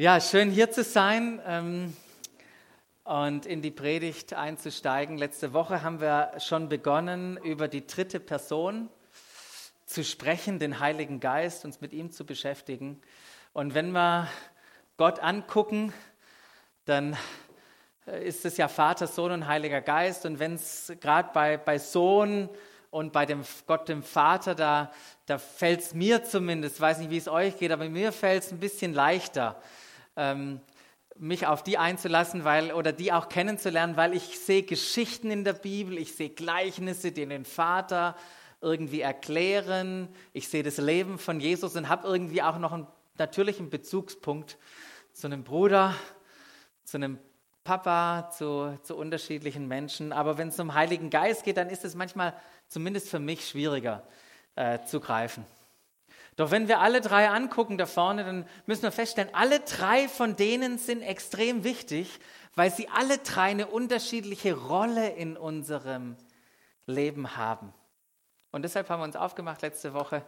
Ja, schön hier zu sein ähm, und in die Predigt einzusteigen. Letzte Woche haben wir schon begonnen, über die dritte Person zu sprechen, den Heiligen Geist, uns mit ihm zu beschäftigen. Und wenn wir Gott angucken, dann äh, ist es ja Vater, Sohn und Heiliger Geist. Und wenn es gerade bei, bei Sohn und bei dem Gott, dem Vater, da, da fällt es mir zumindest, weiß nicht, wie es euch geht, aber mir fällt es ein bisschen leichter, ähm, mich auf die einzulassen, weil oder die auch kennenzulernen, weil ich sehe Geschichten in der Bibel, ich sehe Gleichnisse, die den Vater irgendwie erklären, ich sehe das Leben von Jesus und habe irgendwie auch noch einen natürlichen Bezugspunkt zu einem Bruder, zu einem Papa, zu, zu unterschiedlichen Menschen. Aber wenn es um Heiligen Geist geht, dann ist es manchmal zumindest für mich schwieriger äh, zu greifen. Doch wenn wir alle drei angucken da vorne, dann müssen wir feststellen, alle drei von denen sind extrem wichtig, weil sie alle drei eine unterschiedliche Rolle in unserem Leben haben. Und deshalb haben wir uns aufgemacht letzte Woche,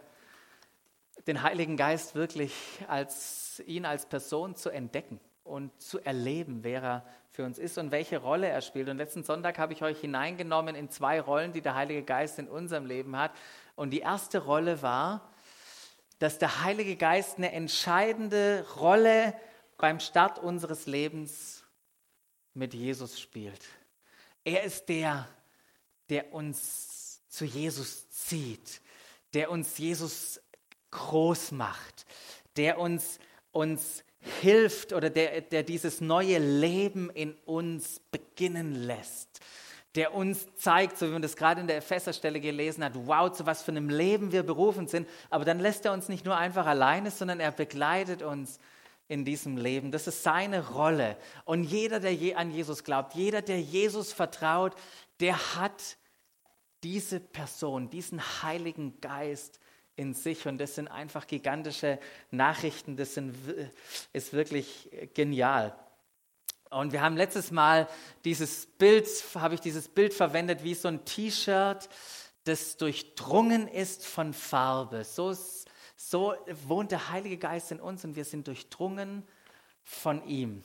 den Heiligen Geist wirklich als ihn als Person zu entdecken und zu erleben, wer er für uns ist und welche Rolle er spielt. Und letzten Sonntag habe ich euch hineingenommen in zwei Rollen, die der Heilige Geist in unserem Leben hat. Und die erste Rolle war, dass der Heilige Geist eine entscheidende Rolle beim Start unseres Lebens mit Jesus spielt. Er ist der, der uns zu Jesus zieht, der uns Jesus groß macht, der uns, uns hilft oder der, der dieses neue Leben in uns beginnen lässt der uns zeigt, so wie man das gerade in der Epheserstelle gelesen hat, wow, zu was für einem Leben wir berufen sind. Aber dann lässt er uns nicht nur einfach alleine, sondern er begleitet uns in diesem Leben. Das ist seine Rolle. Und jeder, der je an Jesus glaubt, jeder, der Jesus vertraut, der hat diese Person, diesen Heiligen Geist in sich. Und das sind einfach gigantische Nachrichten. Das sind, ist wirklich genial. Und wir haben letztes Mal dieses Bild, habe ich dieses Bild verwendet, wie so ein T-Shirt, das durchdrungen ist von Farbe. So, so wohnt der Heilige Geist in uns und wir sind durchdrungen von ihm.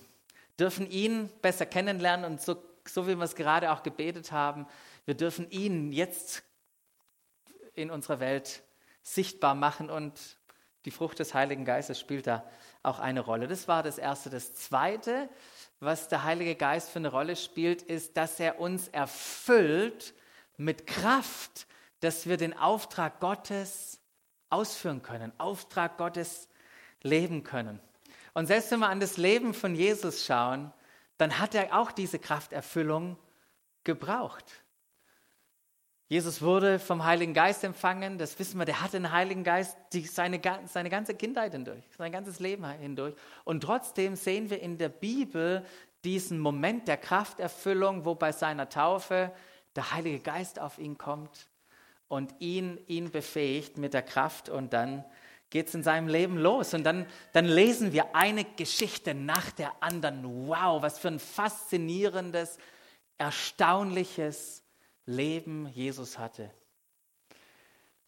Dürfen ihn besser kennenlernen und so, so wie wir es gerade auch gebetet haben, wir dürfen ihn jetzt in unserer Welt sichtbar machen und die Frucht des Heiligen Geistes spielt da auch eine Rolle. Das war das Erste. Das Zweite, was der Heilige Geist für eine Rolle spielt, ist, dass er uns erfüllt mit Kraft, dass wir den Auftrag Gottes ausführen können, Auftrag Gottes leben können. Und selbst wenn wir an das Leben von Jesus schauen, dann hat er auch diese Krafterfüllung gebraucht. Jesus wurde vom Heiligen Geist empfangen, das wissen wir, der hatte den Heiligen Geist die, seine, seine ganze Kindheit hindurch, sein ganzes Leben hindurch. Und trotzdem sehen wir in der Bibel diesen Moment der Krafterfüllung, wo bei seiner Taufe der Heilige Geist auf ihn kommt und ihn, ihn befähigt mit der Kraft und dann geht es in seinem Leben los. Und dann, dann lesen wir eine Geschichte nach der anderen. Wow, was für ein faszinierendes, erstaunliches Leben Jesus hatte.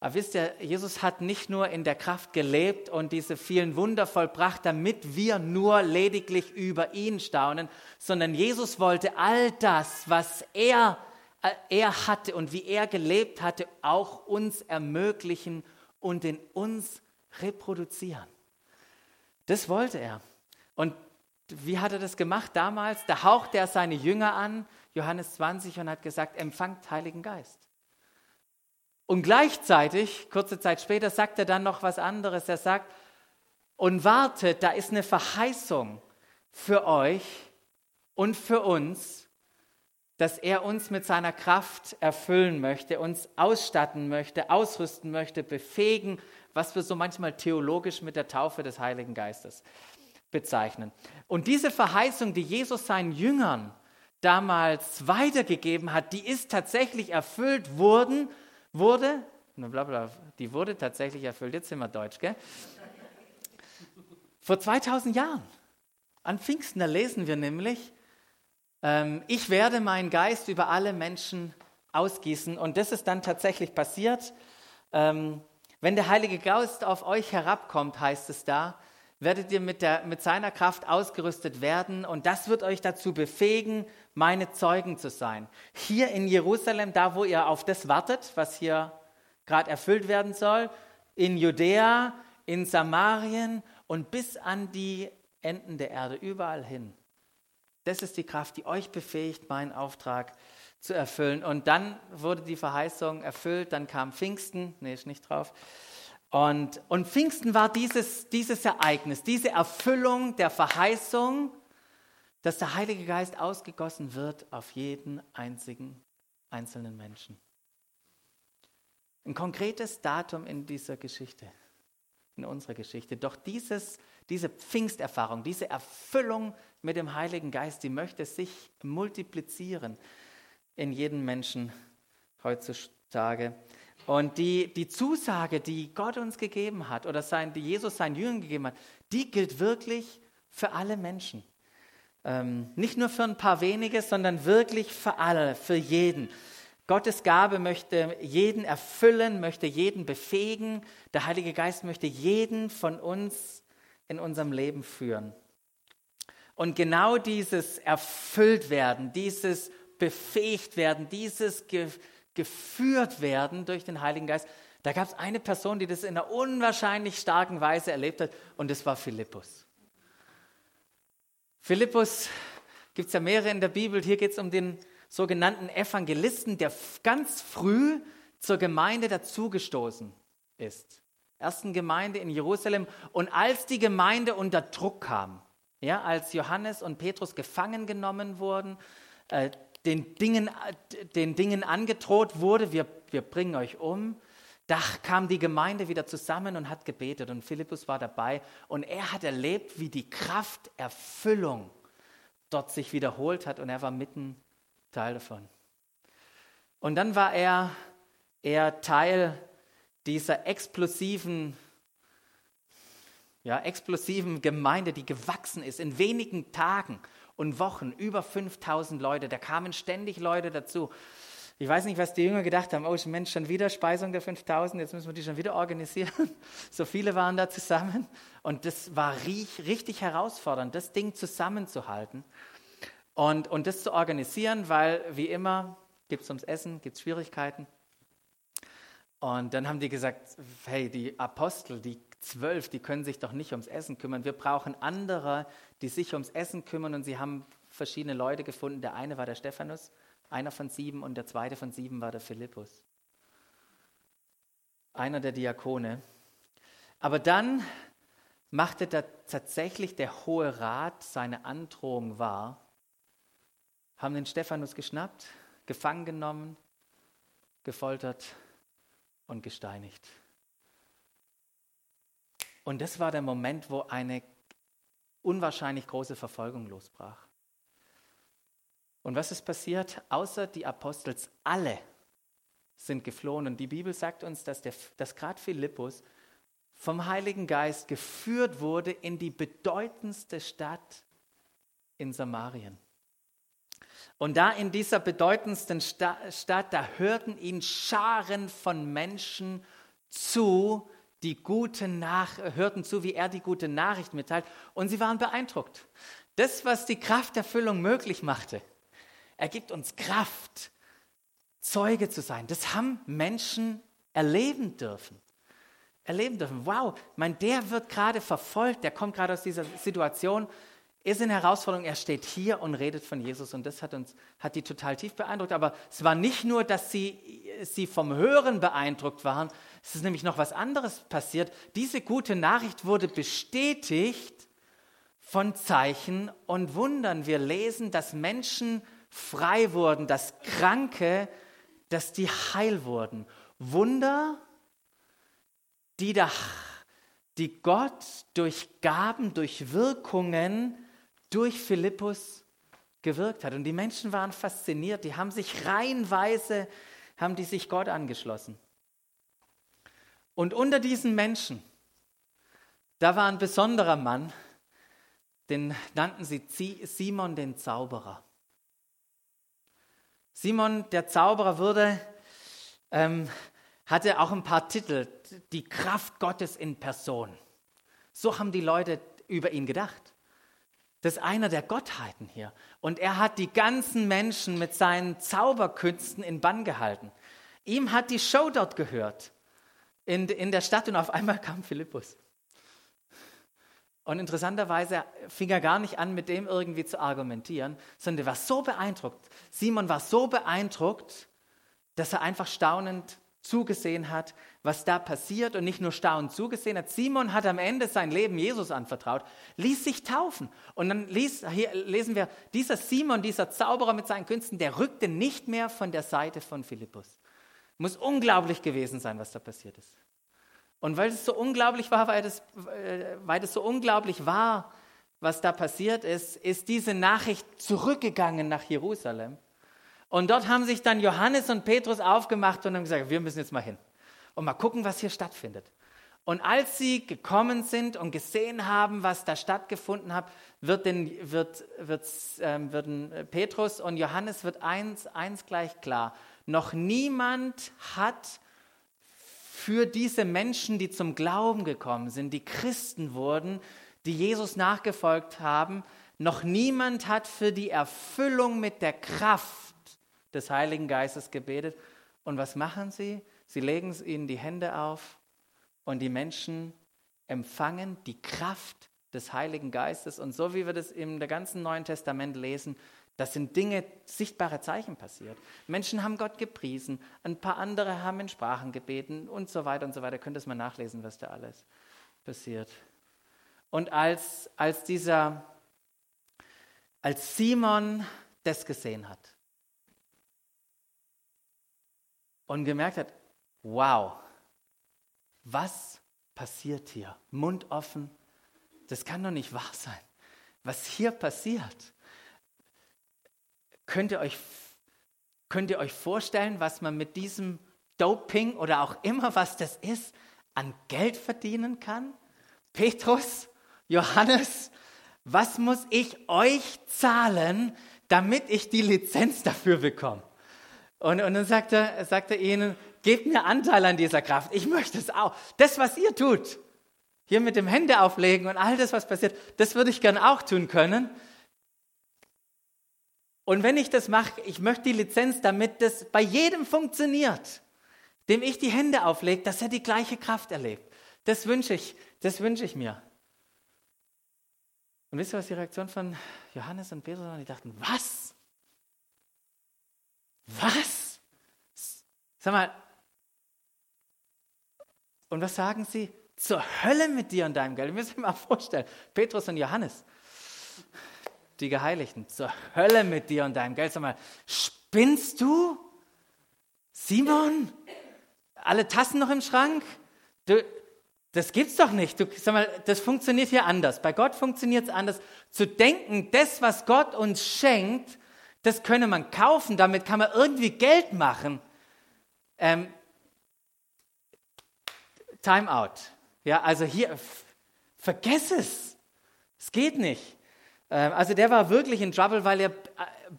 Aber wisst ihr, Jesus hat nicht nur in der Kraft gelebt und diese vielen Wunder vollbracht, damit wir nur lediglich über ihn staunen, sondern Jesus wollte all das, was er, äh, er hatte und wie er gelebt hatte, auch uns ermöglichen und in uns reproduzieren. Das wollte er. Und wie hat er das gemacht damals? Da hauchte er seine Jünger an Johannes 20 und hat gesagt, empfangt Heiligen Geist. Und gleichzeitig, kurze Zeit später, sagt er dann noch was anderes. Er sagt, und wartet, da ist eine Verheißung für euch und für uns, dass er uns mit seiner Kraft erfüllen möchte, uns ausstatten möchte, ausrüsten möchte, befähigen, was wir so manchmal theologisch mit der Taufe des Heiligen Geistes bezeichnen. Und diese Verheißung, die Jesus seinen Jüngern damals weitergegeben hat, die ist tatsächlich erfüllt worden, wurde, blablabla, die wurde tatsächlich erfüllt, jetzt sind wir deutsch, gell? Vor 2000 Jahren. An Pfingsten, da lesen wir nämlich, ähm, ich werde meinen Geist über alle Menschen ausgießen. Und das ist dann tatsächlich passiert. Ähm, wenn der Heilige Geist auf euch herabkommt, heißt es da, werdet ihr mit, der, mit seiner Kraft ausgerüstet werden und das wird euch dazu befähigen, meine Zeugen zu sein. Hier in Jerusalem, da wo ihr auf das wartet, was hier gerade erfüllt werden soll, in Judäa, in Samarien und bis an die Enden der Erde, überall hin. Das ist die Kraft, die euch befähigt, meinen Auftrag zu erfüllen. Und dann wurde die Verheißung erfüllt, dann kam Pfingsten, nee, ist nicht drauf. Und, und Pfingsten war dieses, dieses Ereignis, diese Erfüllung der Verheißung, dass der Heilige Geist ausgegossen wird auf jeden einzigen einzelnen Menschen. Ein konkretes Datum in dieser Geschichte, in unserer Geschichte. Doch dieses, diese Pfingsterfahrung, diese Erfüllung mit dem Heiligen Geist, die möchte sich multiplizieren in jedem Menschen heutzutage. Und die, die Zusage, die Gott uns gegeben hat oder sein, die Jesus seinen Jüngern gegeben hat, die gilt wirklich für alle Menschen. Ähm, nicht nur für ein paar wenige, sondern wirklich für alle, für jeden. Gottes Gabe möchte jeden erfüllen, möchte jeden befähigen. Der Heilige Geist möchte jeden von uns in unserem Leben führen. Und genau dieses erfüllt werden, dieses befähigt werden, dieses ge geführt werden durch den Heiligen Geist, da gab es eine Person, die das in einer unwahrscheinlich starken Weise erlebt hat, und das war Philippus. Philippus gibt es ja mehrere in der Bibel. Hier geht es um den sogenannten Evangelisten, der ganz früh zur Gemeinde dazugestoßen ist. Ersten Gemeinde in Jerusalem. Und als die Gemeinde unter Druck kam, ja, als Johannes und Petrus gefangen genommen wurden, äh, den, Dingen, den Dingen angedroht wurde, wir, wir bringen euch um, da kam die Gemeinde wieder zusammen und hat gebetet und Philippus war dabei und er hat erlebt, wie die Krafterfüllung dort sich wiederholt hat und er war mitten Teil davon. Und dann war er, er Teil dieser explosiven, ja, explosiven Gemeinde, die gewachsen ist in wenigen Tagen und Wochen, über 5000 Leute. Da kamen ständig Leute dazu. Ich weiß nicht, was die Jünger gedacht haben. Oh, Mensch, schon wieder Speisung der 5000, jetzt müssen wir die schon wieder organisieren. So viele waren da zusammen. Und das war richtig herausfordernd, das Ding zusammenzuhalten. Und, und das zu organisieren, weil wie immer gibt es ums Essen, gibt es Schwierigkeiten. Und dann haben die gesagt, hey, die Apostel, die zwölf, die können sich doch nicht ums Essen kümmern. Wir brauchen andere, die sich ums Essen kümmern. Und sie haben verschiedene Leute gefunden. Der eine war der Stephanus, einer von sieben, und der zweite von sieben war der Philippus. Einer der Diakone. Aber dann machte da tatsächlich der Hohe Rat seine Androhung wahr haben den Stephanus geschnappt, gefangen genommen, gefoltert und gesteinigt. Und das war der Moment, wo eine unwahrscheinlich große Verfolgung losbrach. Und was ist passiert? Außer die Apostels, alle sind geflohen. Und die Bibel sagt uns, dass, dass gerade Philippus vom Heiligen Geist geführt wurde in die bedeutendste Stadt in Samarien. Und da in dieser bedeutendsten Stadt, da hörten ihn Scharen von Menschen zu, die gute Nach hörten zu, wie er die gute Nachricht mitteilt. Und sie waren beeindruckt. Das, was die Krafterfüllung möglich machte, ergibt uns Kraft, Zeuge zu sein. Das haben Menschen erleben dürfen. Erleben dürfen. Wow, mein, der wird gerade verfolgt, der kommt gerade aus dieser Situation ist in Herausforderung, er steht hier und redet von Jesus und das hat uns, hat die total tief beeindruckt. Aber es war nicht nur, dass sie, sie vom Hören beeindruckt waren, es ist nämlich noch was anderes passiert. Diese gute Nachricht wurde bestätigt von Zeichen und Wundern. Wir lesen, dass Menschen frei wurden, dass Kranke, dass die heil wurden. Wunder, die, da, die Gott durch Gaben, durch Wirkungen durch Philippus gewirkt hat. Und die Menschen waren fasziniert, die haben sich reihenweise, haben die sich Gott angeschlossen. Und unter diesen Menschen, da war ein besonderer Mann, den nannten sie Simon den Zauberer. Simon der Zauberer wurde, ähm, hatte auch ein paar Titel, die Kraft Gottes in Person. So haben die Leute über ihn gedacht. Das ist einer der Gottheiten hier. Und er hat die ganzen Menschen mit seinen Zauberkünsten in Bann gehalten. Ihm hat die Show dort gehört, in, in der Stadt, und auf einmal kam Philippus. Und interessanterweise fing er gar nicht an, mit dem irgendwie zu argumentieren, sondern er war so beeindruckt. Simon war so beeindruckt, dass er einfach staunend zugesehen hat, was da passiert und nicht nur staunend zugesehen hat. Simon hat am Ende sein Leben Jesus anvertraut, ließ sich taufen. Und dann ließ, hier lesen wir, dieser Simon, dieser Zauberer mit seinen Künsten, der rückte nicht mehr von der Seite von Philippus. Muss unglaublich gewesen sein, was da passiert ist. Und weil es so unglaublich war, weil es, äh, weil es so unglaublich war, was da passiert ist, ist diese Nachricht zurückgegangen nach Jerusalem. Und dort haben sich dann Johannes und Petrus aufgemacht und haben gesagt, wir müssen jetzt mal hin und mal gucken, was hier stattfindet. Und als sie gekommen sind und gesehen haben, was da stattgefunden hat, wird den, wird, wird, ähm, würden Petrus und Johannes wird eins, eins gleich klar. Noch niemand hat für diese Menschen, die zum Glauben gekommen sind, die Christen wurden, die Jesus nachgefolgt haben, noch niemand hat für die Erfüllung mit der Kraft des Heiligen Geistes gebetet. Und was machen sie? Sie legen ihnen die Hände auf und die Menschen empfangen die Kraft des Heiligen Geistes. Und so wie wir das im ganzen Neuen Testament lesen, das sind Dinge, sichtbare Zeichen passiert. Menschen haben Gott gepriesen, ein paar andere haben in Sprachen gebeten und so weiter und so weiter. Könnt ihr mal nachlesen, was da alles passiert. Und als, als dieser, als Simon das gesehen hat, und gemerkt hat, wow, was passiert hier? Mund offen, das kann doch nicht wahr sein. Was hier passiert, könnt ihr euch, könnt ihr euch vorstellen, was man mit diesem Doping oder auch immer was das ist, an Geld verdienen kann? Petrus, Johannes, was muss ich euch zahlen, damit ich die Lizenz dafür bekomme? Und, und dann sagt er, sagt er ihnen, gebt mir Anteil an dieser Kraft. Ich möchte es auch. Das, was ihr tut, hier mit dem Hände auflegen und all das, was passiert, das würde ich gern auch tun können. Und wenn ich das mache, ich möchte die Lizenz, damit das bei jedem funktioniert, dem ich die Hände auflege, dass er die gleiche Kraft erlebt. Das wünsche ich, das wünsche ich mir. Und wisst ihr, was die Reaktion von Johannes und Petrus war? Die dachten, was? Was? Sag mal, und was sagen sie? Zur Hölle mit dir und deinem Geld. Ich muss mir mal vorstellen, Petrus und Johannes, die Geheiligten, zur Hölle mit dir und deinem Geld. Sag mal, spinnst du? Simon? Alle Tassen noch im Schrank? Du, das gibt's doch nicht. Du, sag mal, das funktioniert hier anders. Bei Gott funktioniert es anders. Zu denken, das, was Gott uns schenkt, das könne man kaufen, damit kann man irgendwie Geld machen. Ähm, Time out. Ja, also hier, vergess es. Es geht nicht. Ähm, also der war wirklich in Trouble, weil er äh,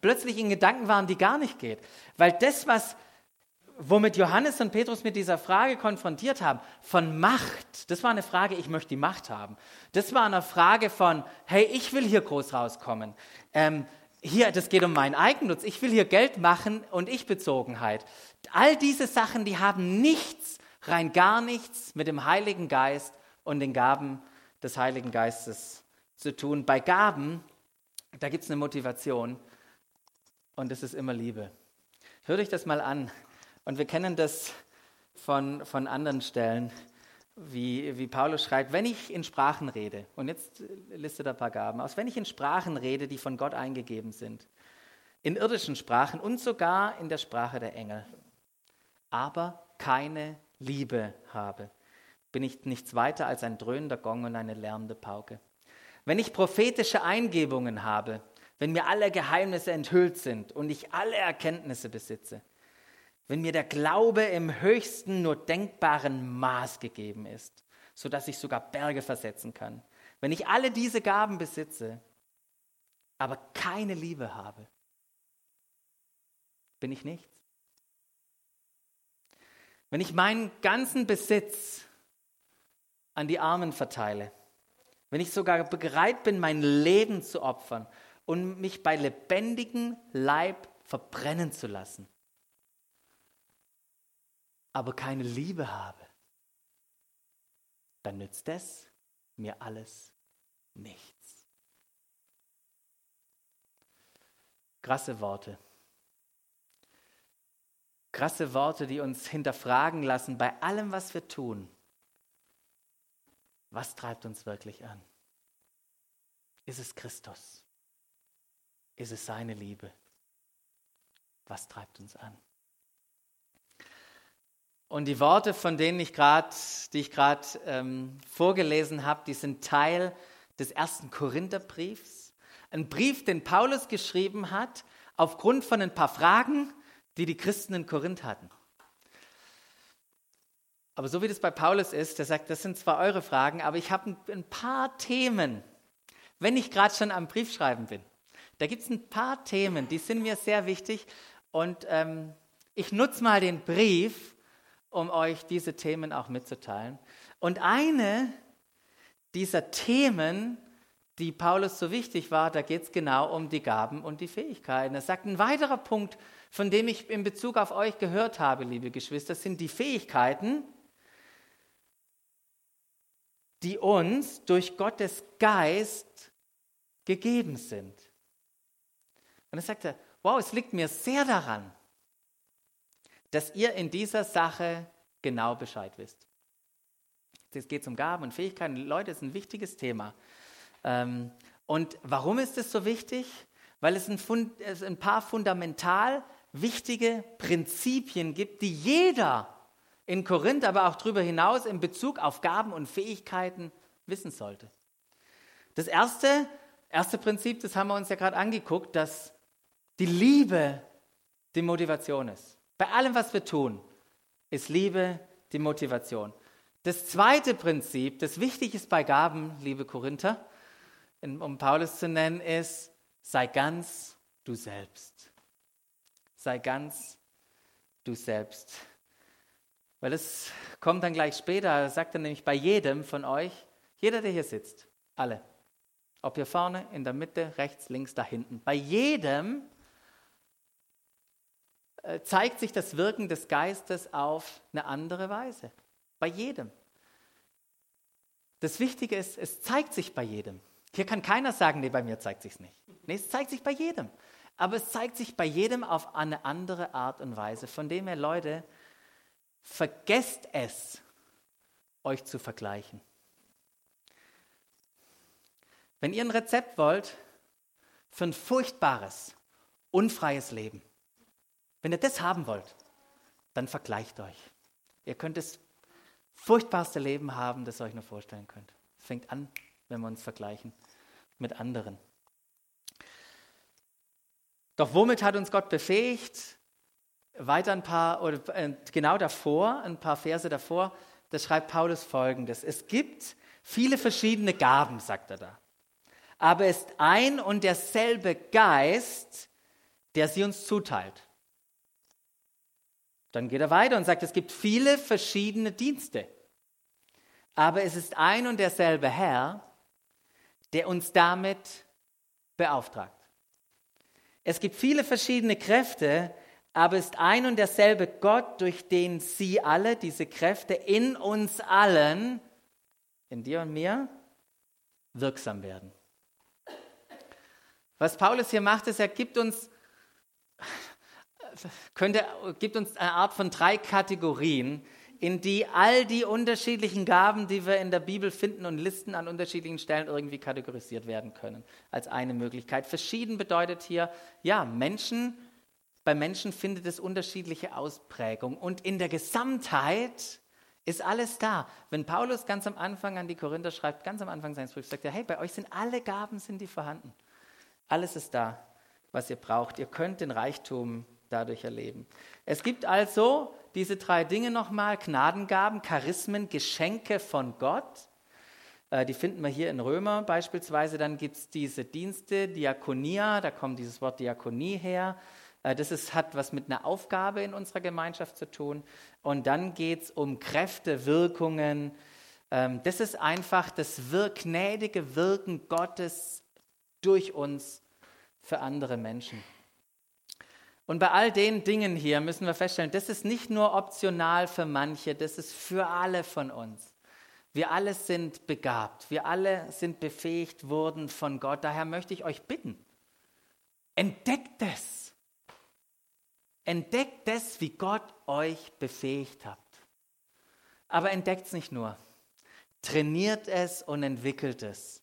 plötzlich in Gedanken waren, die gar nicht geht. Weil das, was, womit Johannes und Petrus mit dieser Frage konfrontiert haben, von Macht, das war eine Frage, ich möchte die Macht haben. Das war eine Frage von, hey, ich will hier groß rauskommen. Ähm, hier, das geht um meinen Eigennutz. Ich will hier Geld machen und Ich-Bezogenheit. All diese Sachen, die haben nichts, rein gar nichts mit dem Heiligen Geist und den Gaben des Heiligen Geistes zu tun. Bei Gaben, da gibt es eine Motivation und das ist immer Liebe. Hört euch das mal an. Und wir kennen das von, von anderen Stellen wie, wie Paulus schreibt, wenn ich in Sprachen rede, und jetzt listet er ein paar Gaben aus, wenn ich in Sprachen rede, die von Gott eingegeben sind, in irdischen Sprachen und sogar in der Sprache der Engel, aber keine Liebe habe, bin ich nichts weiter als ein dröhnender Gong und eine lärmende Pauke. Wenn ich prophetische Eingebungen habe, wenn mir alle Geheimnisse enthüllt sind und ich alle Erkenntnisse besitze, wenn mir der Glaube im höchsten nur denkbaren Maß gegeben ist, sodass ich sogar Berge versetzen kann. Wenn ich alle diese Gaben besitze, aber keine Liebe habe, bin ich nichts. Wenn ich meinen ganzen Besitz an die Armen verteile, wenn ich sogar bereit bin, mein Leben zu opfern und mich bei lebendigem Leib verbrennen zu lassen, aber keine Liebe habe, dann nützt es mir alles nichts. Krasse Worte. Krasse Worte, die uns hinterfragen lassen bei allem, was wir tun. Was treibt uns wirklich an? Ist es Christus? Ist es seine Liebe? Was treibt uns an? Und die Worte, von denen ich gerade, die ich gerade ähm, vorgelesen habe, die sind Teil des ersten Korintherbriefs. Ein Brief, den Paulus geschrieben hat, aufgrund von ein paar Fragen, die die Christen in Korinth hatten. Aber so wie das bei Paulus ist, der sagt, das sind zwar eure Fragen, aber ich habe ein, paar Themen, wenn ich gerade schon am Briefschreiben bin. Da gibt es ein paar Themen, die sind mir sehr wichtig und ähm, ich nutze mal den Brief, um euch diese Themen auch mitzuteilen. Und eine dieser Themen, die Paulus so wichtig war, da geht es genau um die Gaben und die Fähigkeiten. Er sagt, ein weiterer Punkt, von dem ich in Bezug auf euch gehört habe, liebe Geschwister, sind die Fähigkeiten, die uns durch Gottes Geist gegeben sind. Und er sagte, wow, es liegt mir sehr daran, dass ihr in dieser Sache genau Bescheid wisst. Es geht um Gaben und Fähigkeiten. Leute, es ist ein wichtiges Thema. Ähm, und warum ist es so wichtig? Weil es ein, paar fundamental wichtige Prinzipien gibt, die jeder in Korinth, aber auch darüber hinaus in Bezug auf Gaben und Fähigkeiten wissen sollte. Das erste, erste Prinzip, das haben wir uns ja gerade angeguckt, dass die Liebe die Motivation ist. Bei allem, was wir tun, ist Liebe die Motivation. Das zweite Prinzip, das wichtig ist bei Gaben, liebe Korinther, um Paulus zu nennen, ist, sei ganz du selbst. Sei ganz du selbst. Weil es kommt dann gleich später, sagt er nämlich bei jedem von euch, jeder, der hier sitzt, alle, ob hier vorne, in der Mitte, rechts, links, da hinten, bei jedem äh, zeigt sich das Wirken des Geistes auf eine andere Weise. Bei jedem. Das Wichtige ist, es zeigt sich bei jedem. Hier kann keiner sagen, nee, bei mir zeigt sich nicht. Nee, es zeigt sich bei jedem. Aber es zeigt sich bei jedem auf eine andere Art und Weise. Von dem her, Leute, vergesst es, euch zu vergleichen. Wenn ihr ein Rezept wollt für ein furchtbares, unfreies Leben, wenn ihr das haben wollt, dann vergleicht euch. Ihr könnt das furchtbarste Leben haben, das ihr euch nur vorstellen könnt. Es fängt an, wenn wir uns vergleichen mit anderen. Doch womit hat uns Gott befähigt? Weiter ein paar, oder äh, genau davor, ein paar Verse davor, da schreibt Paulus folgendes. Es gibt viele verschiedene Gaben, sagt er da. Aber es ist ein und derselbe Geist, der sie uns zuteilt. Dann geht er weiter und sagt, es gibt viele verschiedene Dienste. Aber es ist ein und derselbe Herr, der uns damit beauftragt. Es gibt viele verschiedene Kräfte, aber ist ein und derselbe Gott, durch den sie alle, diese Kräfte in uns allen, in dir und mir, wirksam werden. Was Paulus hier macht, ist, er gibt uns könnte, gibt uns eine Art von drei Kategorien, in die all die unterschiedlichen Gaben, die wir in der Bibel finden und Listen an unterschiedlichen Stellen irgendwie kategorisiert werden können, als eine Möglichkeit. Verschieden bedeutet hier, ja, Menschen, bei Menschen findet es unterschiedliche Ausprägung und in der Gesamtheit ist alles da. Wenn Paulus ganz am Anfang an die Korinther schreibt, ganz am Anfang seines Briefs, sagt er, hey, bei euch sind alle Gaben, sind die vorhanden. Alles ist da, was ihr braucht. Ihr könnt den Reichtum dadurch erleben. Es gibt also diese drei Dinge nochmal, Gnadengaben, Charismen, Geschenke von Gott. Äh, die finden wir hier in Römer beispielsweise. Dann gibt es diese Dienste, Diakonia, da kommt dieses Wort Diakonie her. Äh, das ist, hat was mit einer Aufgabe in unserer Gemeinschaft zu tun. Und dann geht es um Kräfte, Wirkungen, Ähm, das ist einfach das wir gnädige Wirken Gottes durch uns für andere Menschen. Und bei all den Dingen hier müssen wir feststellen, das ist nicht nur optional für manche, das ist für alle von uns. Wir alle sind begabt, wir alle sind befähigt worden von Gott. Daher möchte ich euch bitten, entdeckt es. Entdeckt es, wie Gott euch befähigt hat. Aber entdeckt es nicht nur. Trainiert es und entwickelt es.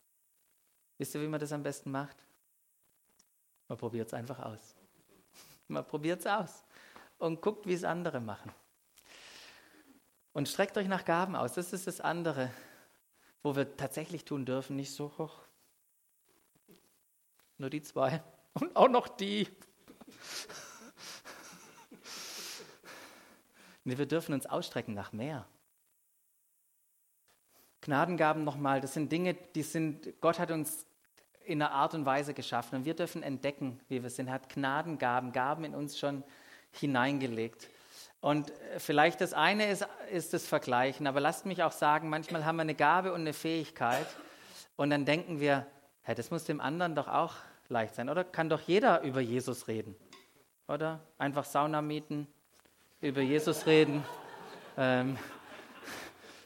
Wisst ihr, wie man das am besten macht? Man probiert es einfach aus. Man probiert es aus und guckt, wie es andere machen. Und streckt euch nach Gaben aus. Das ist das andere, wo wir tatsächlich tun dürfen. Nicht so hoch. Nur die zwei. Und auch noch die. Nee, wir dürfen uns ausstrecken nach mehr. Gnadengaben nochmal, das sind Dinge, die sind, Gott hat uns in einer Art und Weise geschaffen und wir dürfen entdecken, wie wir sind. Er hat Gnadengaben, Gaben in uns schon hineingelegt. Und vielleicht das eine ist, ist das Vergleichen, aber lasst mich auch sagen, manchmal haben wir eine Gabe und eine Fähigkeit und dann denken wir, hey, das muss dem anderen doch auch leicht sein, oder? Kann doch jeder über Jesus reden, oder? Einfach Sauna mieten, über Jesus reden. Ähm,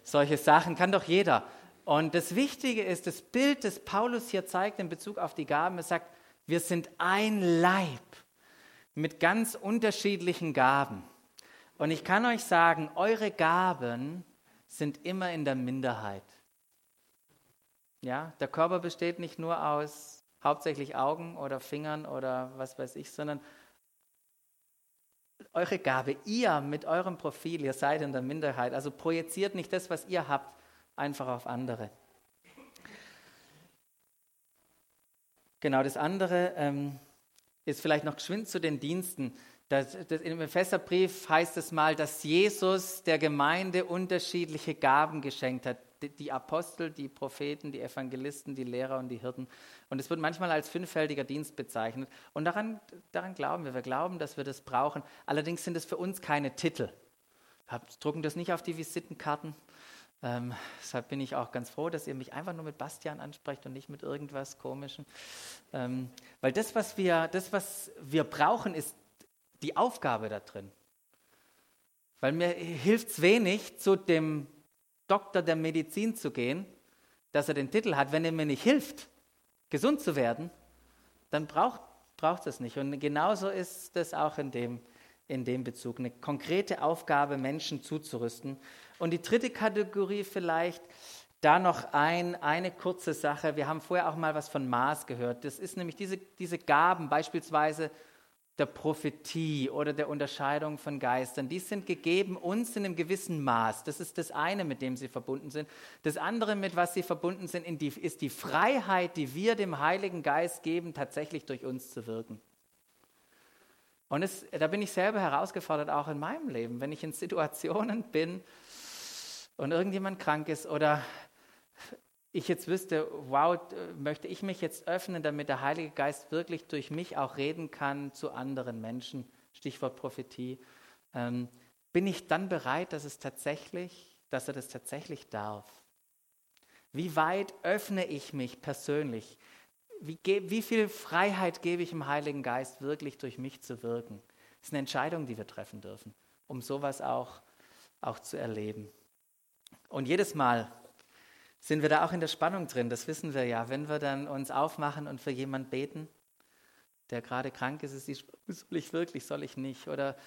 solche Sachen kann doch jeder. Und das Wichtige ist, das Bild, das Paulus hier zeigt in Bezug auf die Gaben, er sagt, wir sind ein Leib mit ganz unterschiedlichen Gaben. Und ich kann euch sagen, eure Gaben sind immer in der Minderheit. Ja, der Körper besteht nicht nur aus hauptsächlich Augen oder Fingern oder was weiß ich, sondern eure Gabe, ihr mit eurem Profil, ihr seid in der Minderheit. Also projiziert nicht das, was ihr habt, einfach auf andere. Genau, das andere ähm, ist vielleicht noch geschwind zu den Diensten. Das, das, Im Epheserbrief heißt es mal, dass Jesus der Gemeinde unterschiedliche Gaben geschenkt hat. Die, Apostel, die Propheten, die Evangelisten, die Lehrer und die Hirten. Und es wird manchmal als fünffältiger Dienst bezeichnet. Und daran, daran glauben wir. Wir glauben, dass wir das brauchen. Allerdings sind es für uns keine Titel. Wir drucken das nicht auf die Visitenkarten. Ähm, deshalb bin ich auch ganz froh, dass ihr mich einfach nur mit Bastian ansprecht und nicht mit irgendwas Komischem. Ähm, weil das was, wir, das, was wir brauchen, ist die Aufgabe da drin. Weil mir hilft es wenig, zu dem Doktor der Medizin zu gehen, dass er den Titel hat. Wenn er mir nicht hilft, gesund zu werden, dann braucht, braucht es nicht. Und genauso ist es auch in dem, in dem Bezug. Eine konkrete Aufgabe, Menschen zuzurüsten. Und die dritte Kategorie vielleicht, da noch ein, eine kurze Sache. Wir haben vorher auch mal was von Maß gehört. Das ist nämlich diese, diese Gaben, beispielsweise der Prophetie oder der Unterscheidung von Geistern, die sind gegeben uns in einem gewissen Maß. Das ist das eine, mit dem sie verbunden sind. Das andere, mit was sie verbunden sind, ist die Freiheit, die wir dem Heiligen Geist geben, tatsächlich durch uns zu wirken. Und es, da bin ich selber herausgefordert, auch in meinem Leben, wenn ich in Situationen bin und irgendjemand krank ist oder ich jetzt wüsste, wow, möchte ich mich jetzt öffnen, damit der Heilige Geist wirklich durch mich auch reden kann zu anderen Menschen, Stichwort Prophetie, ähm, bin ich dann bereit, dass es tatsächlich, dass er das tatsächlich darf? Wie weit öffne ich mich persönlich? Wie, wie viel Freiheit gebe ich dem Heiligen Geist wirklich durch mich zu wirken? Das ist eine Entscheidung, die wir treffen dürfen, um sowas auch, auch zu erleben. Und jedes Mal, sind wir da auch in der Spannung drin. Das wissen wir ja. Wenn wir dann uns aufmachen und für jemanden beten, der gerade krank ist, ist die, soll ich wirklich, soll ich nicht? Oder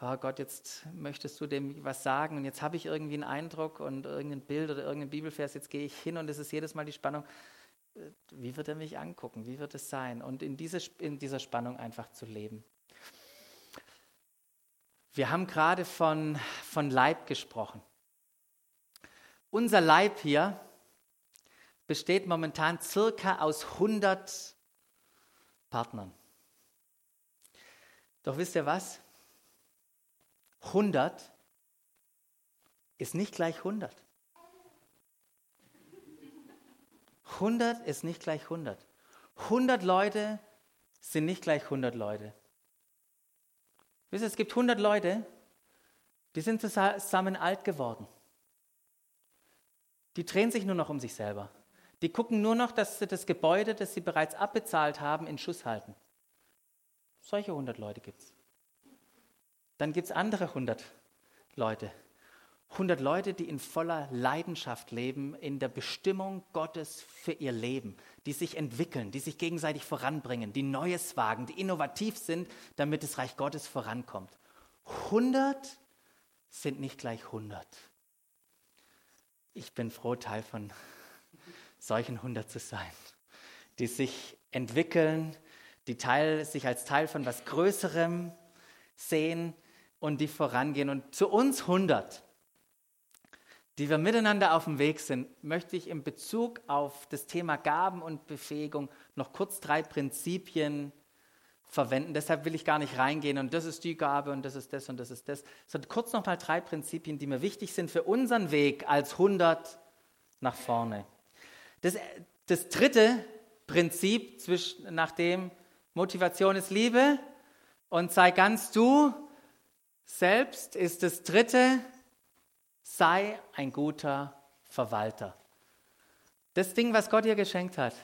oh Gott, jetzt möchtest du dem was sagen und jetzt habe ich irgendwie einen Eindruck und irgendein Bild oder irgendein Bibelvers, jetzt gehe ich hin und es ist jedes Mal die Spannung, äh, wie wird er mich angucken, wie wird es sein? Und in, diese, in dieser Spannung einfach zu leben. Wir haben gerade von, von Leib gesprochen. Unser Leib hier besteht momentan circa aus 100 Partnern. Doch wisst ihr was? 100 ist nicht gleich 100. 100 ist nicht gleich 100. 100 Leute sind nicht gleich 100 Leute. Wisst ihr, es gibt 100 Leute, die sind zusammen alt geworden. Die drehen sich nur noch um sich selber. Die gucken nur noch, dass sie das Gebäude, das sie bereits abbezahlt haben, in Schuss halten. Solche 100 Leute gibt es. Dann gibt es andere 100 Leute. 100 Leute, die in voller Leidenschaft leben, in der Bestimmung Gottes für ihr Leben, die sich entwickeln, die sich gegenseitig voranbringen, die Neues wagen, die innovativ sind, damit das Reich Gottes vorankommt. 100 sind nicht gleich 100. Ich bin froh, Teil von solchen 100 zu sein, die sich entwickeln, die Teil, sich als Teil von was Größerem sehen und die vorangehen. Und zu uns 100, die wir miteinander auf dem Weg sind, möchte ich in Bezug auf das Thema Gaben und Befähigung noch kurz drei Prinzipien verwenden. Deshalb will ich gar nicht reingehen und das ist die Gabe und das ist das und das ist das, sondern kurz noch mal drei Prinzipien, die mir wichtig sind für unseren Weg als 100 nach vorne. Das, das dritte Prinzip, zwischen, nachdem Motivation ist Liebe und sei ganz du selbst, ist das dritte, sei ein guter Verwalter. Das Ding, was Gott dir geschenkt hat,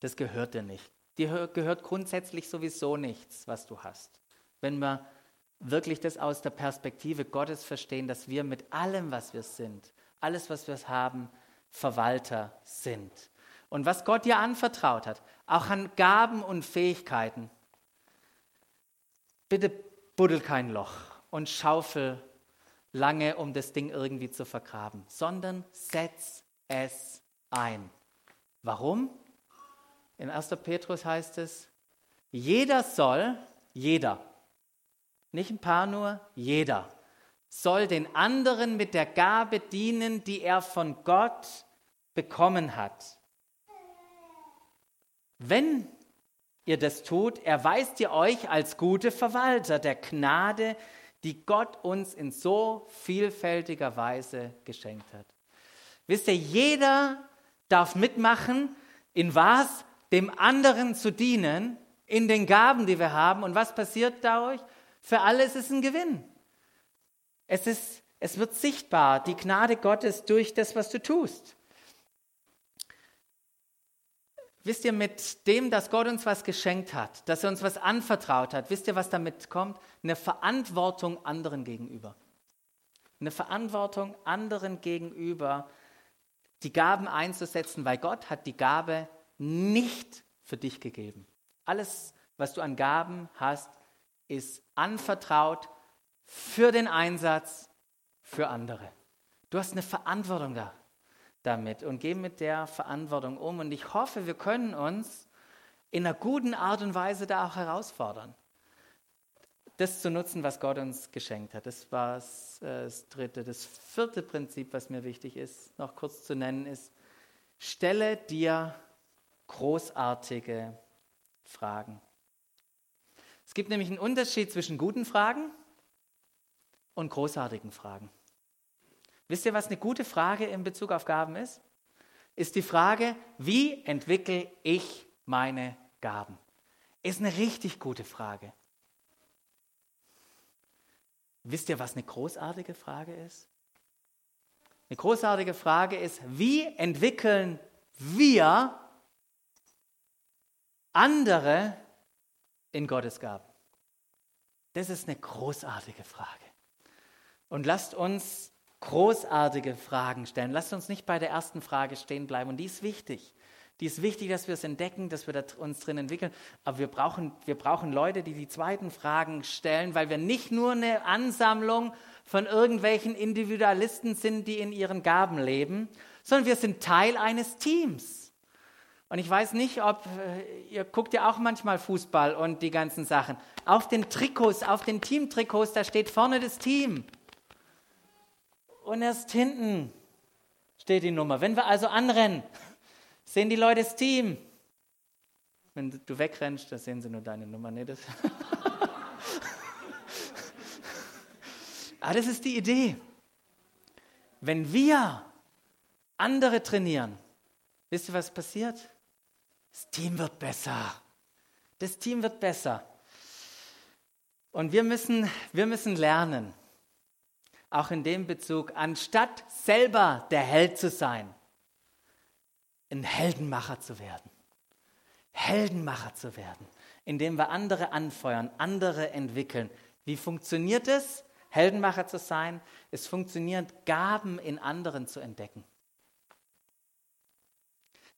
das gehört dir nicht. Dir gehört grundsätzlich sowieso nichts, was du hast. Wenn wir wirklich das aus der Perspektive Gottes verstehen, dass wir mit allem, was wir sind, alles, was wir haben, Verwalter sind. Und was Gott dir anvertraut hat, auch an Gaben und Fähigkeiten, bitte buddel kein Loch und schaufel lange, um das Ding irgendwie zu vergraben, sondern setz es ein. Warum? In 1. Petrus heißt es, jeder soll, jeder, nicht ein paar nur, jeder, soll den anderen mit der Gabe dienen, die er von Gott bekommen hat. Wenn ihr das tut, erweist ihr euch als gute Verwalter der Gnade, die Gott uns in so vielfältiger Weise geschenkt hat. Wisst ihr, jeder darf mitmachen, in was? Dem anderen zu dienen, in den Gaben, die wir haben. Und was passiert dadurch? Für alle ist es ein Gewinn. Es, ist, es wird sichtbar, die Gnade Gottes durch das, was du tust. Wisst ihr, mit dem, dass Gott uns was geschenkt hat, dass er uns was anvertraut hat, wisst ihr, was damit kommt? Eine Verantwortung anderen gegenüber. Eine Verantwortung anderen gegenüber, die Gaben einzusetzen, weil Gott hat die Gabe nicht für dich gegeben. Alles, was du an Gaben hast, ist anvertraut für den Einsatz für andere. Du hast eine Verantwortung da damit und gehen mit der Verantwortung um. Und ich hoffe, wir können uns in einer guten Art und Weise da auch herausfordern, das zu nutzen, was Gott uns geschenkt hat. Das war das, äh, das dritte. Das vierte Prinzip, was mir wichtig ist, noch kurz zu nennen, ist, stelle dir großartige Fragen. Es gibt nämlich einen Unterschied zwischen guten Fragen und großartigen Fragen. Wisst ihr, was eine gute Frage in Bezug auf Gaben ist? Ist die Frage, wie entwickle ich meine Gaben? Ist eine richtig gute Frage. Wisst ihr, was eine großartige Frage ist? Eine großartige Frage ist, wie entwickeln wir andere in Gottes Gaben? Das ist eine großartige Frage. Und lasst uns großartige Fragen stellen. Lasst uns nicht bei der ersten Frage stehen bleiben. Und die ist wichtig. Die ist wichtig, dass wir es entdecken, dass wir uns drin entwickeln. Aber wir brauchen, wir brauchen Leute, die die zweiten Fragen stellen, weil wir nicht nur eine Ansammlung von irgendwelchen Individualisten sind, die in ihren Gaben leben, sondern wir sind Teil eines Teams. Und ich weiß nicht, ob äh, ihr guckt ja auch manchmal Fußball und die ganzen Sachen. Auf den Trikots, auf den Teamtrikots, da steht vorne das Team und erst hinten steht die Nummer. Wenn wir also anrennen, sehen die Leute das Team. Wenn du wegrennst, dann sehen sie nur deine Nummer. Nee, das Aber das ist die Idee. Wenn wir andere trainieren, wisst ihr, was passiert? Das Team wird besser. Das Team wird besser. Und wir müssen, wir müssen lernen, auch in dem Bezug, anstatt selber der Held zu sein, ein Heldenmacher zu werden. Heldenmacher zu werden, indem wir andere anfeuern, andere entwickeln. Wie funktioniert es, Heldenmacher zu sein? Es funktioniert, Gaben in anderen zu entdecken.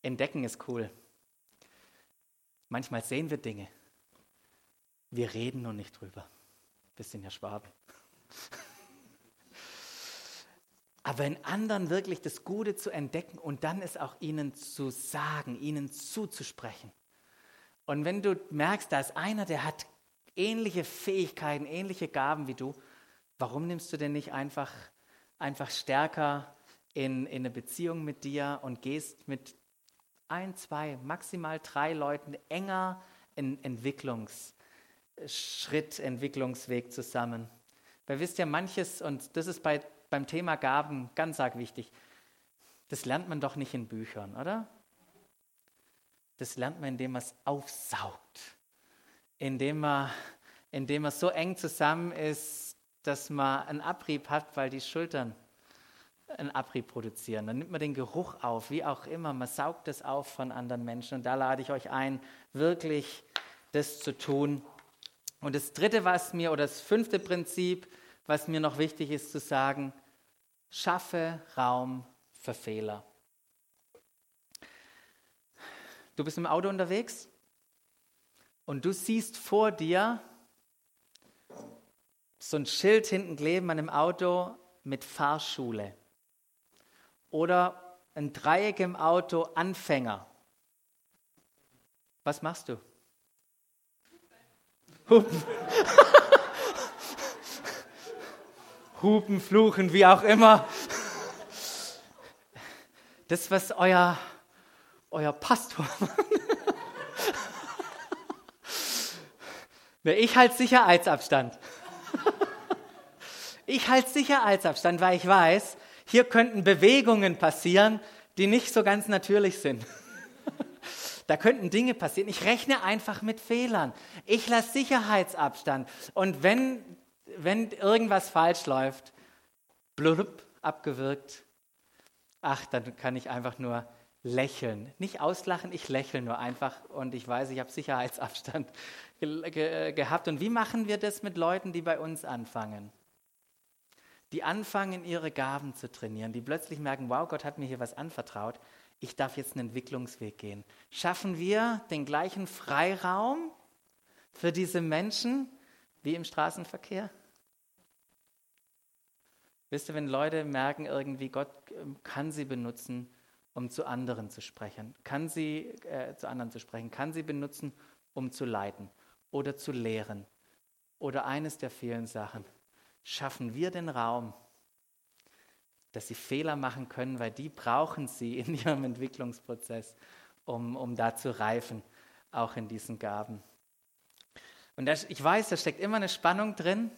Entdecken ist cool. Manchmal sehen wir Dinge. Wir reden nur nicht drüber. Bisschen ja Schwabe. Aber in anderen wirklich das Gute zu entdecken und dann es auch ihnen zu sagen, ihnen zuzusprechen. Und wenn du merkst, da ist einer, der hat ähnliche Fähigkeiten, ähnliche Gaben wie du, warum nimmst du denn nicht einfach, einfach stärker in, in eine Beziehung mit dir und gehst mit ein, zwei, maximal drei Leuten enger in Entwicklungsschritt, Entwicklungsweg zusammen? Weil wisst ihr, manches, und das ist bei, beim Thema Gaben ganz arg wichtig, das lernt man doch nicht in Büchern, oder? das lernt man, indem man es aufsaugt, indem man, indem man so eng zusammen ist, dass man einen Abrieb hat, weil die Schultern einen Abrieb produzieren. Dann nimmt man den Geruch auf, wie auch immer. Man saugt es auf von anderen Menschen. Und da lade ich euch ein, wirklich das zu tun. Und das dritte, was mir, oder das fünfte Prinzip, was mir noch wichtig ist zu sagen, schaffe Raum für Fehler. Du bist im Auto unterwegs und du siehst vor dir so ein Schild hinten kleben an dem Auto mit Fahrschule. Oder ein Dreieck im Auto Anfänger. Was machst du? Hupen. Hupen, fluchen, wie auch immer. Das, was euer euer Pastor. ich halte Sicherheitsabstand. ich halte Sicherheitsabstand, weil ich weiß, hier könnten Bewegungen passieren, die nicht so ganz natürlich sind. da könnten Dinge passieren. Ich rechne einfach mit Fehlern. Ich lasse Sicherheitsabstand. Und wenn, wenn irgendwas falsch läuft, blub, abgewirkt, ach, dann kann ich einfach nur lächeln. Nicht auslachen, ich lächle nur einfach und ich weiß, ich habe Sicherheitsabstand ge ge gehabt. Und wie machen wir das mit Leuten, die bei uns anfangen? Die anfangen, ihre Gaben zu trainieren, die plötzlich merken, wow, Gott hat mir hier was anvertraut, ich darf jetzt einen Entwicklungsweg gehen. Schaffen wir den gleichen Freiraum für diese Menschen wie im Straßenverkehr? Wisst ihr, wenn Leute merken, irgendwie Gott ähm, kann sie benutzen, um zu anderen zu sprechen, kann sie äh, zu anderen zu sprechen, kann sie benutzen, um zu leiten oder zu lehren oder eines der vielen Sachen. Schaffen wir den Raum, dass sie Fehler machen können, weil die brauchen sie in ihrem Entwicklungsprozess, um, um da zu reifen, auch in diesen Gaben. Und das, ich weiß, da steckt immer eine Spannung drin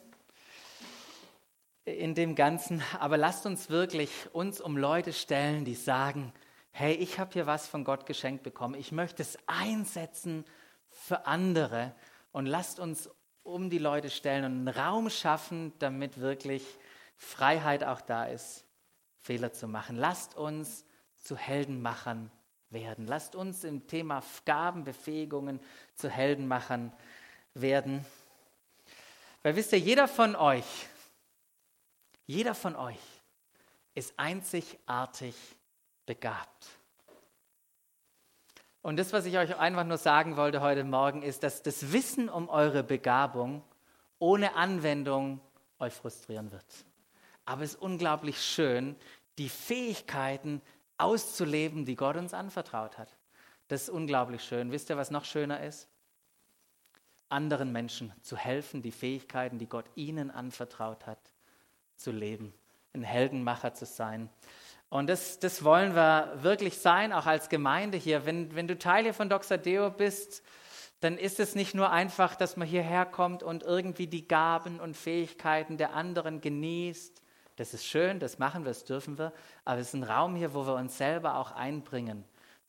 in dem Ganzen, aber lasst uns wirklich uns um Leute stellen, die sagen, hey, ich habe hier was von Gott geschenkt bekommen, ich möchte es einsetzen für andere und lasst uns um die Leute stellen und einen Raum schaffen, damit wirklich Freiheit auch da ist, Fehler zu machen. Lasst uns zu Heldenmachern werden. Lasst uns im Thema Gabenbefähigungen zu Heldenmachern werden. Weil wisst ihr, jeder von euch, jeder von euch ist einzigartig begabt. Und das, was ich euch einfach nur sagen wollte heute Morgen, ist, dass das Wissen um eure Begabung ohne Anwendung euch frustrieren wird. Aber es ist unglaublich schön, die Fähigkeiten auszuleben, die Gott uns anvertraut hat. Das ist unglaublich schön. Wisst ihr, was noch schöner ist? Anderen Menschen zu helfen, die Fähigkeiten, die Gott ihnen anvertraut hat, zu leben, ein Heldenmacher zu sein. Und das, das wollen wir wirklich sein, auch als Gemeinde hier. Wenn, wenn du Teil hier von Doxadeo bist, dann ist es nicht nur einfach, dass man hierher kommt und irgendwie die Gaben und Fähigkeiten der anderen genießt. Das ist schön, das machen wir, das dürfen wir. Aber es ist ein Raum hier, wo wir uns selber auch einbringen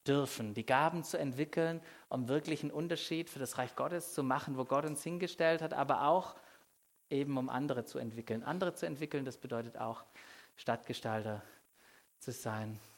dürfen, die Gaben zu entwickeln, um wirklich einen Unterschied für das Reich Gottes zu machen, wo Gott uns hingestellt hat, aber auch eben um andere zu entwickeln. Andere zu entwickeln, das bedeutet auch Stadtgestalter zu sein.